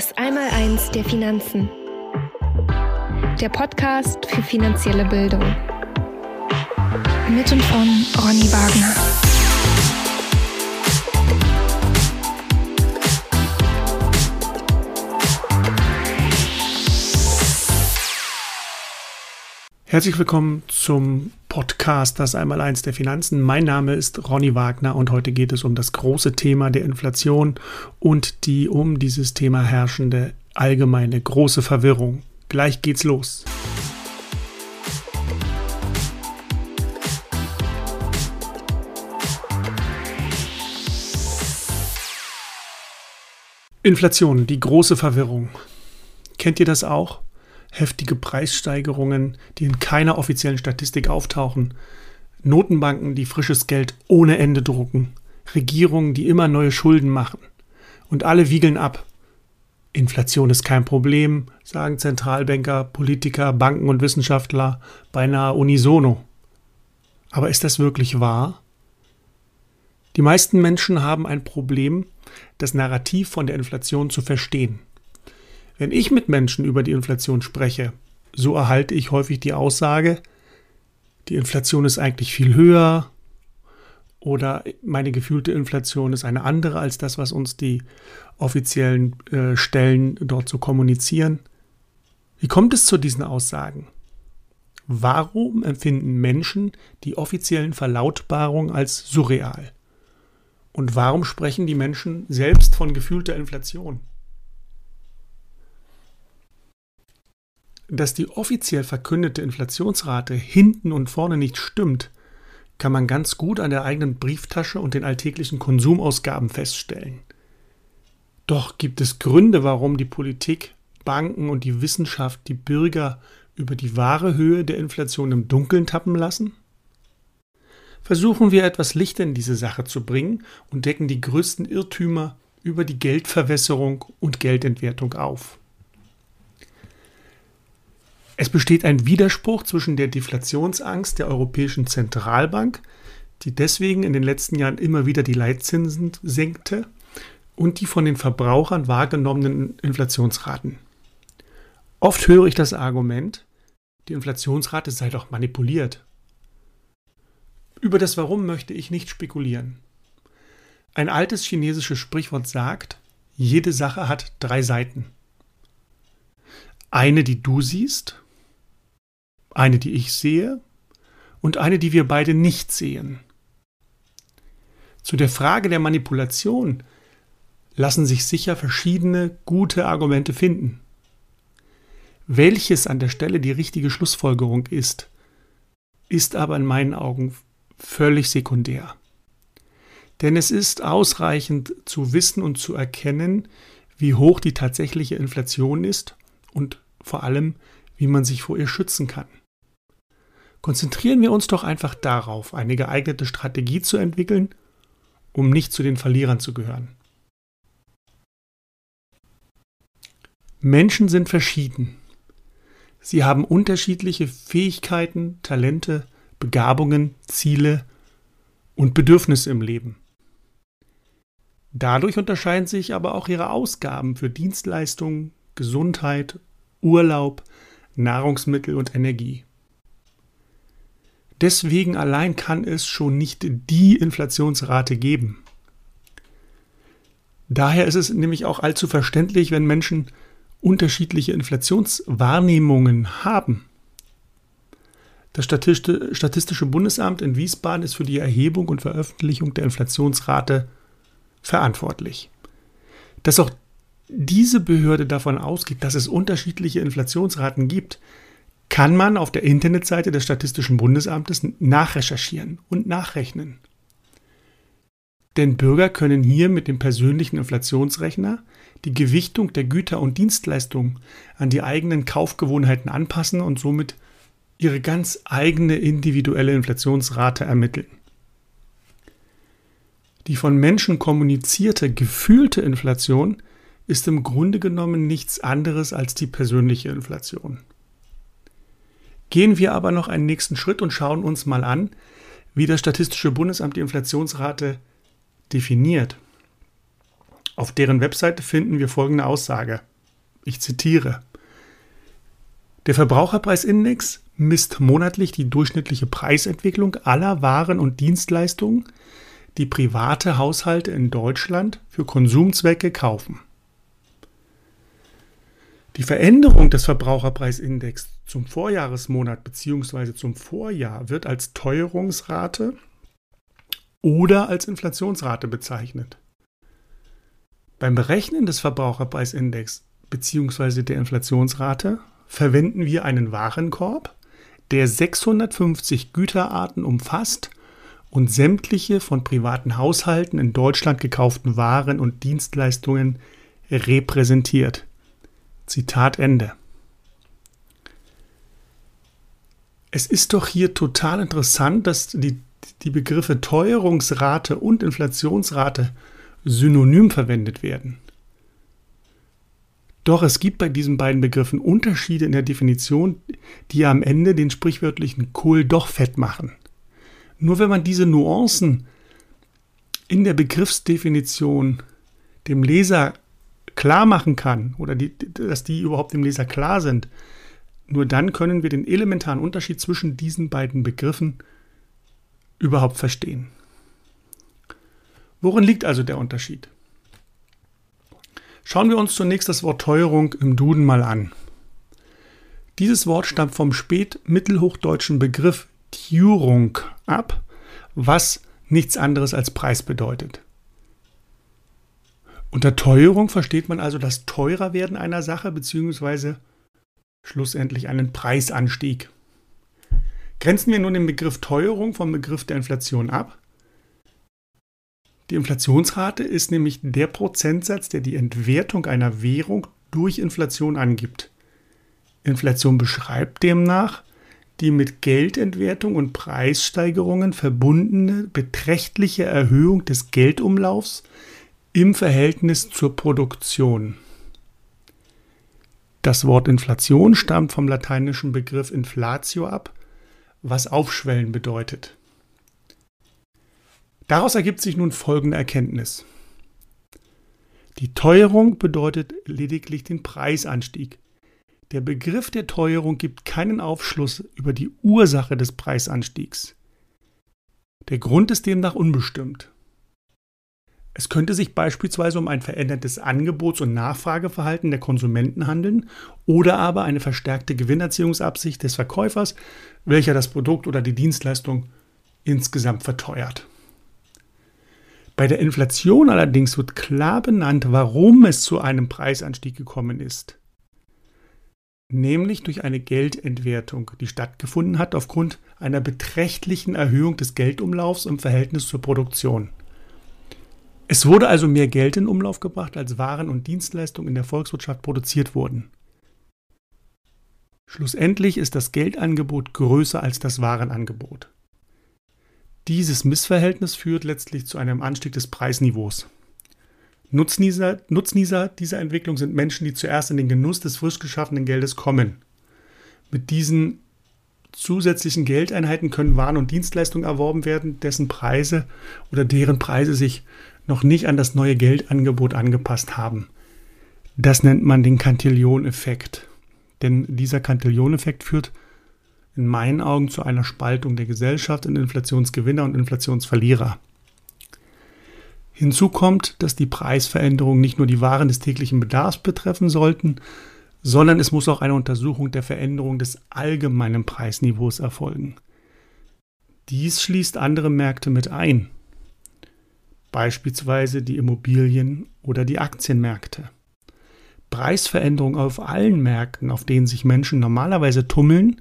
Das Einmaleins der Finanzen. Der Podcast für finanzielle Bildung. Mit und von Ronny Wagner. Herzlich willkommen zum Podcast Das Einmaleins der Finanzen. Mein Name ist Ronny Wagner und heute geht es um das große Thema der Inflation und die um dieses Thema herrschende allgemeine große Verwirrung. Gleich geht's los. Inflation, die große Verwirrung. Kennt ihr das auch? Heftige Preissteigerungen, die in keiner offiziellen Statistik auftauchen, Notenbanken, die frisches Geld ohne Ende drucken, Regierungen, die immer neue Schulden machen. Und alle wiegeln ab. Inflation ist kein Problem, sagen Zentralbanker, Politiker, Banken und Wissenschaftler beinahe unisono. Aber ist das wirklich wahr? Die meisten Menschen haben ein Problem, das Narrativ von der Inflation zu verstehen. Wenn ich mit Menschen über die Inflation spreche, so erhalte ich häufig die Aussage, die Inflation ist eigentlich viel höher oder meine gefühlte Inflation ist eine andere als das, was uns die offiziellen äh, Stellen dort so kommunizieren. Wie kommt es zu diesen Aussagen? Warum empfinden Menschen die offiziellen Verlautbarungen als surreal? Und warum sprechen die Menschen selbst von gefühlter Inflation? Dass die offiziell verkündete Inflationsrate hinten und vorne nicht stimmt, kann man ganz gut an der eigenen Brieftasche und den alltäglichen Konsumausgaben feststellen. Doch gibt es Gründe, warum die Politik, Banken und die Wissenschaft die Bürger über die wahre Höhe der Inflation im Dunkeln tappen lassen? Versuchen wir etwas Licht in diese Sache zu bringen und decken die größten Irrtümer über die Geldverwässerung und Geldentwertung auf. Es besteht ein Widerspruch zwischen der Deflationsangst der Europäischen Zentralbank, die deswegen in den letzten Jahren immer wieder die Leitzinsen senkte, und die von den Verbrauchern wahrgenommenen Inflationsraten. Oft höre ich das Argument, die Inflationsrate sei doch manipuliert. Über das Warum möchte ich nicht spekulieren. Ein altes chinesisches Sprichwort sagt, jede Sache hat drei Seiten. Eine, die du siehst, eine, die ich sehe und eine, die wir beide nicht sehen. Zu der Frage der Manipulation lassen sich sicher verschiedene gute Argumente finden. Welches an der Stelle die richtige Schlussfolgerung ist, ist aber in meinen Augen völlig sekundär. Denn es ist ausreichend zu wissen und zu erkennen, wie hoch die tatsächliche Inflation ist und vor allem, wie man sich vor ihr schützen kann. Konzentrieren wir uns doch einfach darauf, eine geeignete Strategie zu entwickeln, um nicht zu den Verlierern zu gehören. Menschen sind verschieden. Sie haben unterschiedliche Fähigkeiten, Talente, Begabungen, Ziele und Bedürfnisse im Leben. Dadurch unterscheiden sich aber auch ihre Ausgaben für Dienstleistungen, Gesundheit, Urlaub, Nahrungsmittel und Energie. Deswegen allein kann es schon nicht die Inflationsrate geben. Daher ist es nämlich auch allzu verständlich, wenn Menschen unterschiedliche Inflationswahrnehmungen haben. Das Statistische Bundesamt in Wiesbaden ist für die Erhebung und Veröffentlichung der Inflationsrate verantwortlich. Dass auch diese Behörde davon ausgeht, dass es unterschiedliche Inflationsraten gibt, kann man auf der Internetseite des Statistischen Bundesamtes nachrecherchieren und nachrechnen. Denn Bürger können hier mit dem persönlichen Inflationsrechner die Gewichtung der Güter und Dienstleistungen an die eigenen Kaufgewohnheiten anpassen und somit ihre ganz eigene individuelle Inflationsrate ermitteln. Die von Menschen kommunizierte gefühlte Inflation ist im Grunde genommen nichts anderes als die persönliche Inflation. Gehen wir aber noch einen nächsten Schritt und schauen uns mal an, wie das Statistische Bundesamt die Inflationsrate definiert. Auf deren Webseite finden wir folgende Aussage. Ich zitiere. Der Verbraucherpreisindex misst monatlich die durchschnittliche Preisentwicklung aller Waren und Dienstleistungen, die private Haushalte in Deutschland für Konsumzwecke kaufen. Die Veränderung des Verbraucherpreisindex zum Vorjahresmonat bzw. zum Vorjahr wird als Teuerungsrate oder als Inflationsrate bezeichnet. Beim Berechnen des Verbraucherpreisindex bzw. der Inflationsrate verwenden wir einen Warenkorb, der 650 Güterarten umfasst und sämtliche von privaten Haushalten in Deutschland gekauften Waren und Dienstleistungen repräsentiert. Zitat Ende. Es ist doch hier total interessant, dass die, die Begriffe Teuerungsrate und Inflationsrate synonym verwendet werden. Doch es gibt bei diesen beiden Begriffen Unterschiede in der Definition, die am Ende den sprichwörtlichen Kohl doch fett machen. Nur wenn man diese Nuancen in der Begriffsdefinition dem Leser klar machen kann oder die, dass die überhaupt dem Leser klar sind, nur dann können wir den elementaren Unterschied zwischen diesen beiden Begriffen überhaupt verstehen. Worin liegt also der Unterschied? Schauen wir uns zunächst das Wort Teuerung im Duden mal an. Dieses Wort stammt vom spätmittelhochdeutschen Begriff Tjurung ab, was nichts anderes als Preis bedeutet. Unter Teuerung versteht man also das Teurerwerden einer Sache bzw. schlussendlich einen Preisanstieg. Grenzen wir nun den Begriff Teuerung vom Begriff der Inflation ab, die Inflationsrate ist nämlich der Prozentsatz, der die Entwertung einer Währung durch Inflation angibt. Inflation beschreibt demnach die mit Geldentwertung und Preissteigerungen verbundene beträchtliche Erhöhung des Geldumlaufs im Verhältnis zur Produktion. Das Wort Inflation stammt vom lateinischen Begriff inflatio ab, was aufschwellen bedeutet. Daraus ergibt sich nun folgende Erkenntnis. Die Teuerung bedeutet lediglich den Preisanstieg. Der Begriff der Teuerung gibt keinen Aufschluss über die Ursache des Preisanstiegs. Der Grund ist demnach unbestimmt. Es könnte sich beispielsweise um ein verändertes Angebots- und Nachfrageverhalten der Konsumenten handeln oder aber eine verstärkte Gewinnerziehungsabsicht des Verkäufers, welcher das Produkt oder die Dienstleistung insgesamt verteuert. Bei der Inflation allerdings wird klar benannt, warum es zu einem Preisanstieg gekommen ist. Nämlich durch eine Geldentwertung, die stattgefunden hat aufgrund einer beträchtlichen Erhöhung des Geldumlaufs im Verhältnis zur Produktion. Es wurde also mehr Geld in Umlauf gebracht, als Waren und Dienstleistungen in der Volkswirtschaft produziert wurden. Schlussendlich ist das Geldangebot größer als das Warenangebot. Dieses Missverhältnis führt letztlich zu einem Anstieg des Preisniveaus. Nutznießer, Nutznießer dieser Entwicklung sind Menschen, die zuerst in den Genuss des frisch geschaffenen Geldes kommen. Mit diesen zusätzlichen Geldeinheiten können Waren und Dienstleistungen erworben werden, dessen Preise oder deren Preise sich noch nicht an das neue Geldangebot angepasst haben. Das nennt man den Cantillon-Effekt. Denn dieser Cantillon-Effekt führt in meinen Augen zu einer Spaltung der Gesellschaft in Inflationsgewinner und Inflationsverlierer. Hinzu kommt, dass die Preisveränderungen nicht nur die Waren des täglichen Bedarfs betreffen sollten, sondern es muss auch eine Untersuchung der Veränderung des allgemeinen Preisniveaus erfolgen. Dies schließt andere Märkte mit ein, beispielsweise die Immobilien- oder die Aktienmärkte. Preisveränderungen auf allen Märkten, auf denen sich Menschen normalerweise tummeln,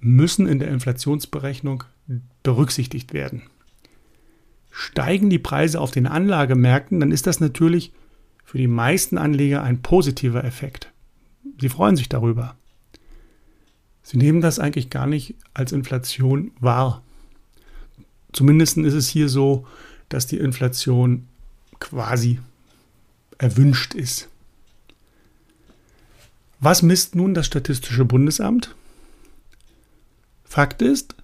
müssen in der Inflationsberechnung berücksichtigt werden. Steigen die Preise auf den Anlagemärkten, dann ist das natürlich für die meisten Anleger ein positiver Effekt. Sie freuen sich darüber. Sie nehmen das eigentlich gar nicht als Inflation wahr. Zumindest ist es hier so, dass die Inflation quasi erwünscht ist. Was misst nun das Statistische Bundesamt? Fakt ist,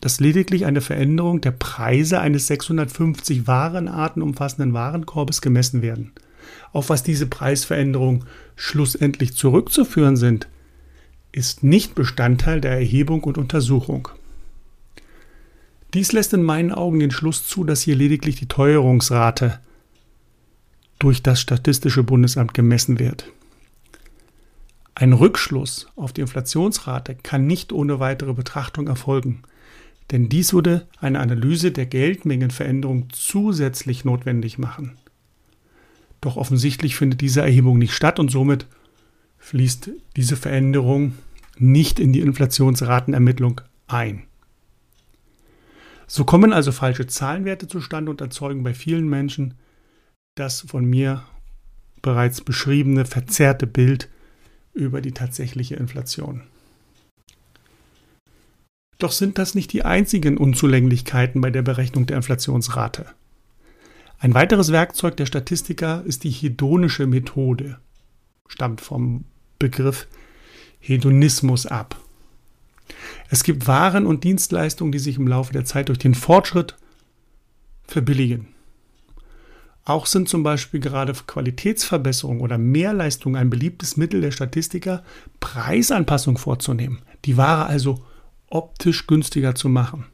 dass lediglich eine Veränderung der Preise eines 650 Warenarten umfassenden Warenkorbes gemessen werden. auf was diese Preisveränderungen schlussendlich zurückzuführen sind, ist nicht Bestandteil der Erhebung und Untersuchung. Dies lässt in meinen Augen den Schluss zu, dass hier lediglich die Teuerungsrate durch das Statistische Bundesamt gemessen wird. Ein Rückschluss auf die Inflationsrate kann nicht ohne weitere Betrachtung erfolgen, denn dies würde eine Analyse der Geldmengenveränderung zusätzlich notwendig machen. Doch offensichtlich findet diese Erhebung nicht statt und somit fließt diese Veränderung nicht in die Inflationsratenermittlung ein. So kommen also falsche Zahlenwerte zustande und erzeugen bei vielen Menschen das von mir bereits beschriebene verzerrte Bild über die tatsächliche Inflation. Doch sind das nicht die einzigen Unzulänglichkeiten bei der Berechnung der Inflationsrate. Ein weiteres Werkzeug der Statistiker ist die hedonische Methode, stammt vom Begriff Hedonismus ab. Es gibt Waren und Dienstleistungen, die sich im Laufe der Zeit durch den Fortschritt verbilligen. Auch sind zum Beispiel gerade Qualitätsverbesserungen oder Mehrleistungen ein beliebtes Mittel der Statistiker, Preisanpassung vorzunehmen, die Ware also optisch günstiger zu machen.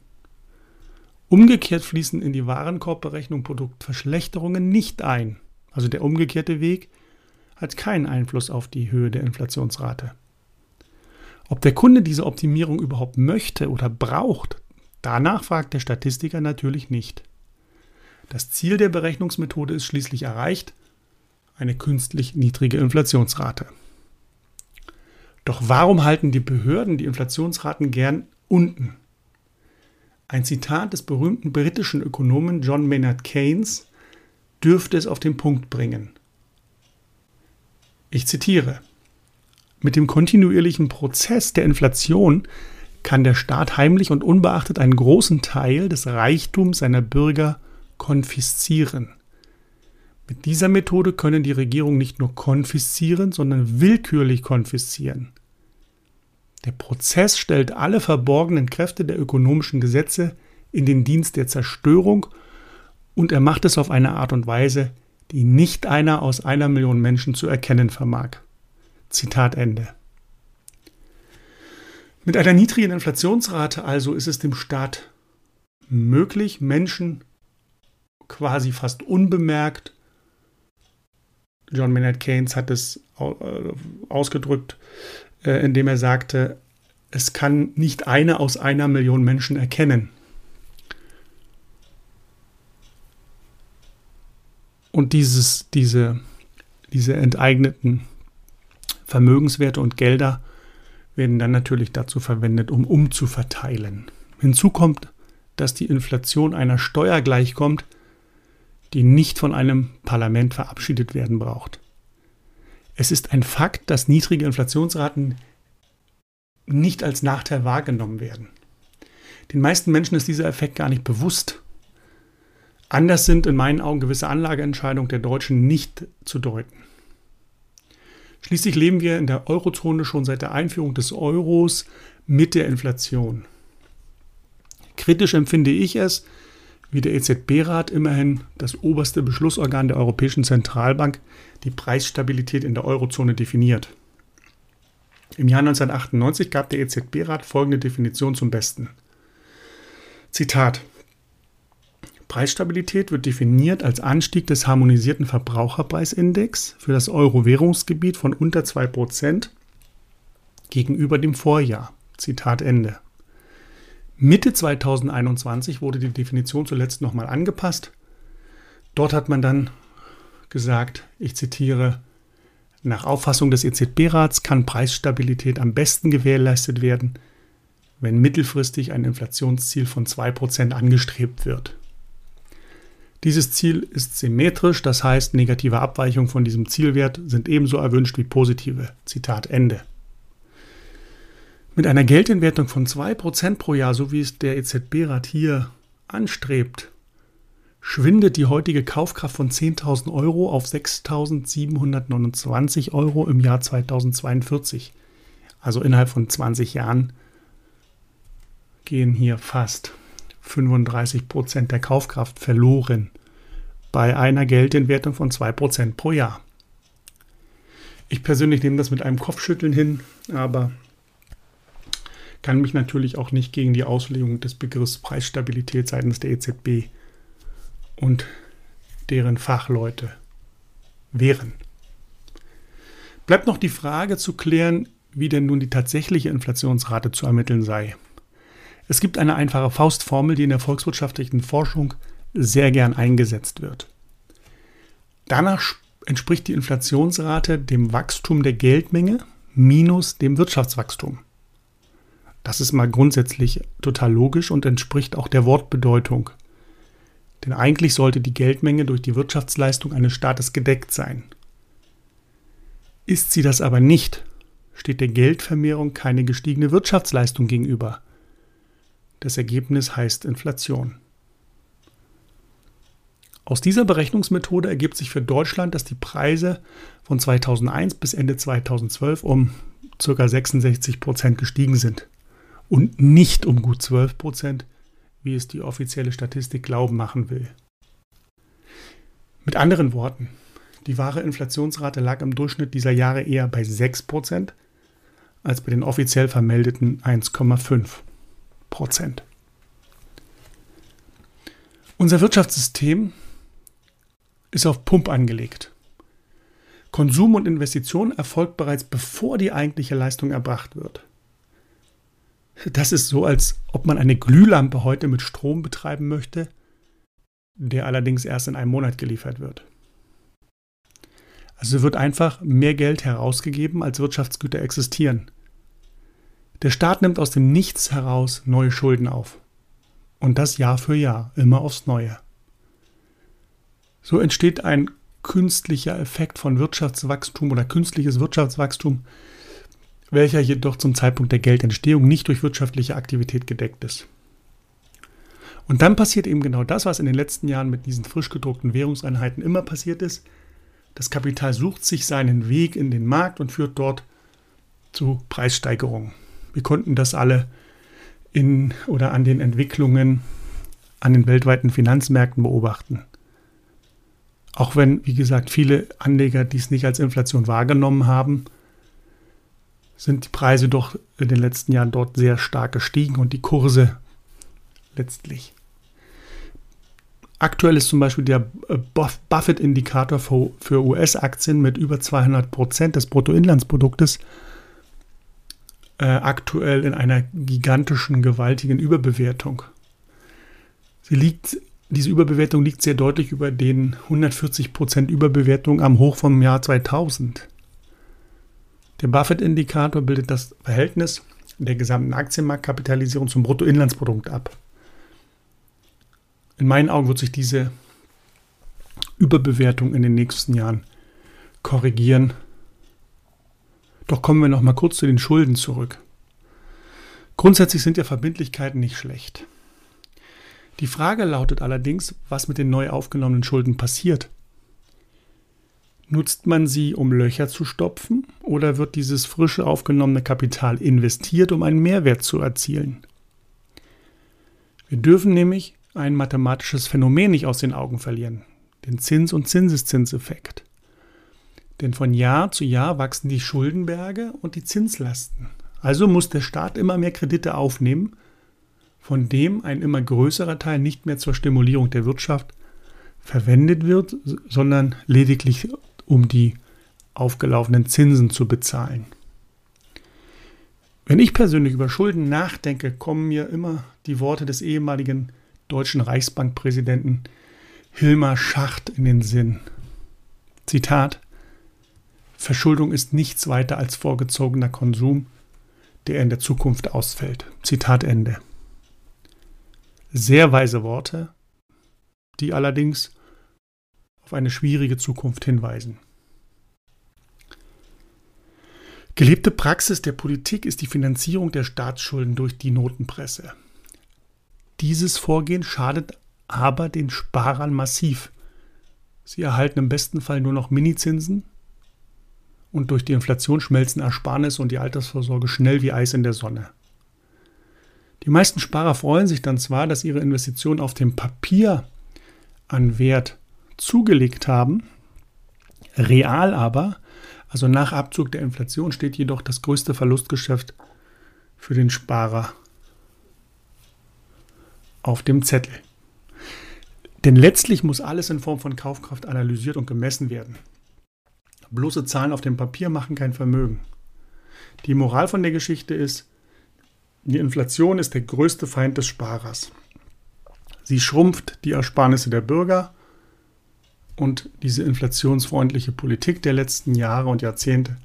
Umgekehrt fließen in die Warenkorbberechnung Produktverschlechterungen nicht ein. Also der umgekehrte Weg hat keinen Einfluss auf die Höhe der Inflationsrate. Ob der Kunde diese Optimierung überhaupt möchte oder braucht, danach fragt der Statistiker natürlich nicht. Das Ziel der Berechnungsmethode ist schließlich erreicht, eine künstlich niedrige Inflationsrate. Doch warum halten die Behörden die Inflationsraten gern unten? Ein Zitat des berühmten britischen Ökonomen John Maynard Keynes dürfte es auf den Punkt bringen. Ich zitiere. Mit dem kontinuierlichen Prozess der Inflation kann der Staat heimlich und unbeachtet einen großen Teil des Reichtums seiner Bürger konfiszieren. Mit dieser Methode können die Regierungen nicht nur konfiszieren, sondern willkürlich konfiszieren. Der Prozess stellt alle verborgenen Kräfte der ökonomischen Gesetze in den Dienst der Zerstörung und er macht es auf eine Art und Weise, die nicht einer aus einer Million Menschen zu erkennen vermag. Zitat Ende. Mit einer niedrigen Inflationsrate also ist es dem Staat möglich, Menschen quasi fast unbemerkt, John Maynard Keynes hat es äh, ausgedrückt, äh, indem er sagte, es kann nicht eine aus einer Million Menschen erkennen. Und dieses, diese, diese enteigneten Vermögenswerte und Gelder werden dann natürlich dazu verwendet, um umzuverteilen. Hinzu kommt, dass die Inflation einer Steuer gleichkommt, die nicht von einem Parlament verabschiedet werden braucht. Es ist ein Fakt, dass niedrige Inflationsraten nicht als Nachteil wahrgenommen werden. Den meisten Menschen ist dieser Effekt gar nicht bewusst. Anders sind in meinen Augen gewisse Anlageentscheidungen der Deutschen nicht zu deuten. Schließlich leben wir in der Eurozone schon seit der Einführung des Euros mit der Inflation. Kritisch empfinde ich es, wie der EZB-Rat immerhin das oberste Beschlussorgan der Europäischen Zentralbank die Preisstabilität in der Eurozone definiert. Im Jahr 1998 gab der EZB-Rat folgende Definition zum Besten. Zitat Preisstabilität wird definiert als Anstieg des harmonisierten Verbraucherpreisindex für das Euro-Währungsgebiet von unter 2% gegenüber dem Vorjahr. Zitat Ende. Mitte 2021 wurde die Definition zuletzt nochmal angepasst. Dort hat man dann gesagt, ich zitiere, nach Auffassung des EZB-Rats kann Preisstabilität am besten gewährleistet werden, wenn mittelfristig ein Inflationsziel von 2% angestrebt wird. Dieses Ziel ist symmetrisch, das heißt, negative Abweichungen von diesem Zielwert sind ebenso erwünscht wie positive. Zitat Ende. Mit einer Geldentwertung von 2% pro Jahr, so wie es der EZB-Rat hier anstrebt, schwindet die heutige Kaufkraft von 10.000 Euro auf 6.729 Euro im Jahr 2042. Also innerhalb von 20 Jahren gehen hier fast 35% der Kaufkraft verloren bei einer Geldentwertung von 2% pro Jahr. Ich persönlich nehme das mit einem Kopfschütteln hin, aber kann mich natürlich auch nicht gegen die Auslegung des Begriffs Preisstabilität seitens der EZB und deren Fachleute wehren. Bleibt noch die Frage zu klären, wie denn nun die tatsächliche Inflationsrate zu ermitteln sei. Es gibt eine einfache Faustformel, die in der volkswirtschaftlichen Forschung sehr gern eingesetzt wird. Danach entspricht die Inflationsrate dem Wachstum der Geldmenge minus dem Wirtschaftswachstum. Das ist mal grundsätzlich total logisch und entspricht auch der Wortbedeutung. Denn eigentlich sollte die Geldmenge durch die Wirtschaftsleistung eines Staates gedeckt sein. Ist sie das aber nicht, steht der Geldvermehrung keine gestiegene Wirtschaftsleistung gegenüber. Das Ergebnis heißt Inflation. Aus dieser Berechnungsmethode ergibt sich für Deutschland, dass die Preise von 2001 bis Ende 2012 um ca. 66 Prozent gestiegen sind und nicht um gut 12 Prozent, wie es die offizielle Statistik glauben machen will. Mit anderen Worten, die wahre Inflationsrate lag im Durchschnitt dieser Jahre eher bei 6 Prozent als bei den offiziell vermeldeten 1,5 Prozent. Unser Wirtschaftssystem ist auf Pump angelegt. Konsum und Investition erfolgt bereits bevor die eigentliche Leistung erbracht wird. Das ist so, als ob man eine Glühlampe heute mit Strom betreiben möchte, der allerdings erst in einem Monat geliefert wird. Also wird einfach mehr Geld herausgegeben, als Wirtschaftsgüter existieren. Der Staat nimmt aus dem Nichts heraus neue Schulden auf. Und das Jahr für Jahr, immer aufs Neue. So entsteht ein künstlicher Effekt von Wirtschaftswachstum oder künstliches Wirtschaftswachstum, welcher jedoch zum Zeitpunkt der Geldentstehung nicht durch wirtschaftliche Aktivität gedeckt ist. Und dann passiert eben genau das, was in den letzten Jahren mit diesen frisch gedruckten Währungseinheiten immer passiert ist. Das Kapital sucht sich seinen Weg in den Markt und führt dort zu Preissteigerungen. Wir konnten das alle in oder an den Entwicklungen an den weltweiten Finanzmärkten beobachten. Auch wenn, wie gesagt, viele Anleger dies nicht als Inflation wahrgenommen haben, sind die Preise doch in den letzten Jahren dort sehr stark gestiegen und die Kurse letztlich. Aktuell ist zum Beispiel der äh, Buffett-Indikator für US-Aktien mit über 200 Prozent des Bruttoinlandsproduktes äh, aktuell in einer gigantischen, gewaltigen Überbewertung. Sie liegt, diese Überbewertung liegt sehr deutlich über den 140 Prozent Überbewertung am Hoch vom Jahr 2000. Der Buffett-Indikator bildet das Verhältnis der gesamten Aktienmarktkapitalisierung zum Bruttoinlandsprodukt ab. In meinen Augen wird sich diese Überbewertung in den nächsten Jahren korrigieren. Doch kommen wir noch mal kurz zu den Schulden zurück. Grundsätzlich sind ja Verbindlichkeiten nicht schlecht. Die Frage lautet allerdings, was mit den neu aufgenommenen Schulden passiert. Nutzt man sie, um Löcher zu stopfen, oder wird dieses frische aufgenommene Kapital investiert, um einen Mehrwert zu erzielen? Wir dürfen nämlich ein mathematisches Phänomen nicht aus den Augen verlieren, den Zins- und Zinseszinseffekt. Denn von Jahr zu Jahr wachsen die Schuldenberge und die Zinslasten. Also muss der Staat immer mehr Kredite aufnehmen, von dem ein immer größerer Teil nicht mehr zur Stimulierung der Wirtschaft verwendet wird, sondern lediglich um die aufgelaufenen Zinsen zu bezahlen. Wenn ich persönlich über Schulden nachdenke, kommen mir immer die Worte des ehemaligen deutschen Reichsbankpräsidenten Hilmar Schacht in den Sinn. Zitat Verschuldung ist nichts weiter als vorgezogener Konsum, der in der Zukunft ausfällt. Zitat Ende. Sehr weise Worte, die allerdings auf eine schwierige Zukunft hinweisen. Gelebte Praxis der Politik ist die Finanzierung der Staatsschulden durch die Notenpresse. Dieses Vorgehen schadet aber den Sparern massiv. Sie erhalten im besten Fall nur noch Minizinsen und durch die Inflation schmelzen Ersparnisse und die Altersvorsorge schnell wie Eis in der Sonne. Die meisten Sparer freuen sich dann zwar, dass ihre Investition auf dem Papier an Wert zugelegt haben. Real aber, also nach Abzug der Inflation, steht jedoch das größte Verlustgeschäft für den Sparer auf dem Zettel. Denn letztlich muss alles in Form von Kaufkraft analysiert und gemessen werden. Bloße Zahlen auf dem Papier machen kein Vermögen. Die Moral von der Geschichte ist, die Inflation ist der größte Feind des Sparers. Sie schrumpft die Ersparnisse der Bürger und diese inflationsfreundliche Politik der letzten Jahre und Jahrzehnte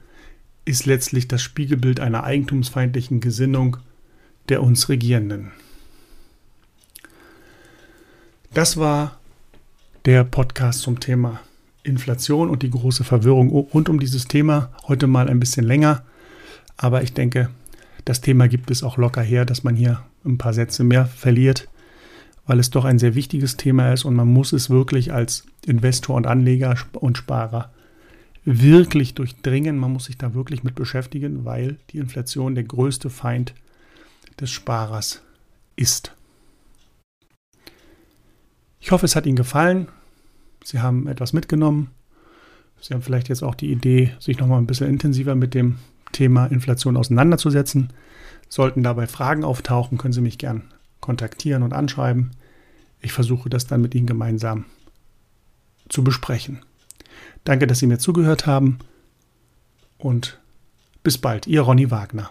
ist letztlich das Spiegelbild einer eigentumsfeindlichen Gesinnung der uns Regierenden. Das war der Podcast zum Thema Inflation und die große Verwirrung rund um dieses Thema. Heute mal ein bisschen länger, aber ich denke, das Thema gibt es auch locker her, dass man hier ein paar Sätze mehr verliert, weil es doch ein sehr wichtiges Thema ist und man muss es wirklich als Investor und Anleger und Sparer wirklich durchdringen. Man muss sich da wirklich mit beschäftigen, weil die Inflation der größte Feind des Sparers ist. Ich hoffe, es hat Ihnen gefallen. Sie haben etwas mitgenommen. Sie haben vielleicht jetzt auch die Idee, sich nochmal ein bisschen intensiver mit dem Thema Inflation auseinanderzusetzen. Sollten dabei Fragen auftauchen, können Sie mich gern kontaktieren und anschreiben. Ich versuche das dann mit Ihnen gemeinsam zu besprechen. Danke, dass Sie mir zugehört haben und bis bald, Ihr Ronny Wagner.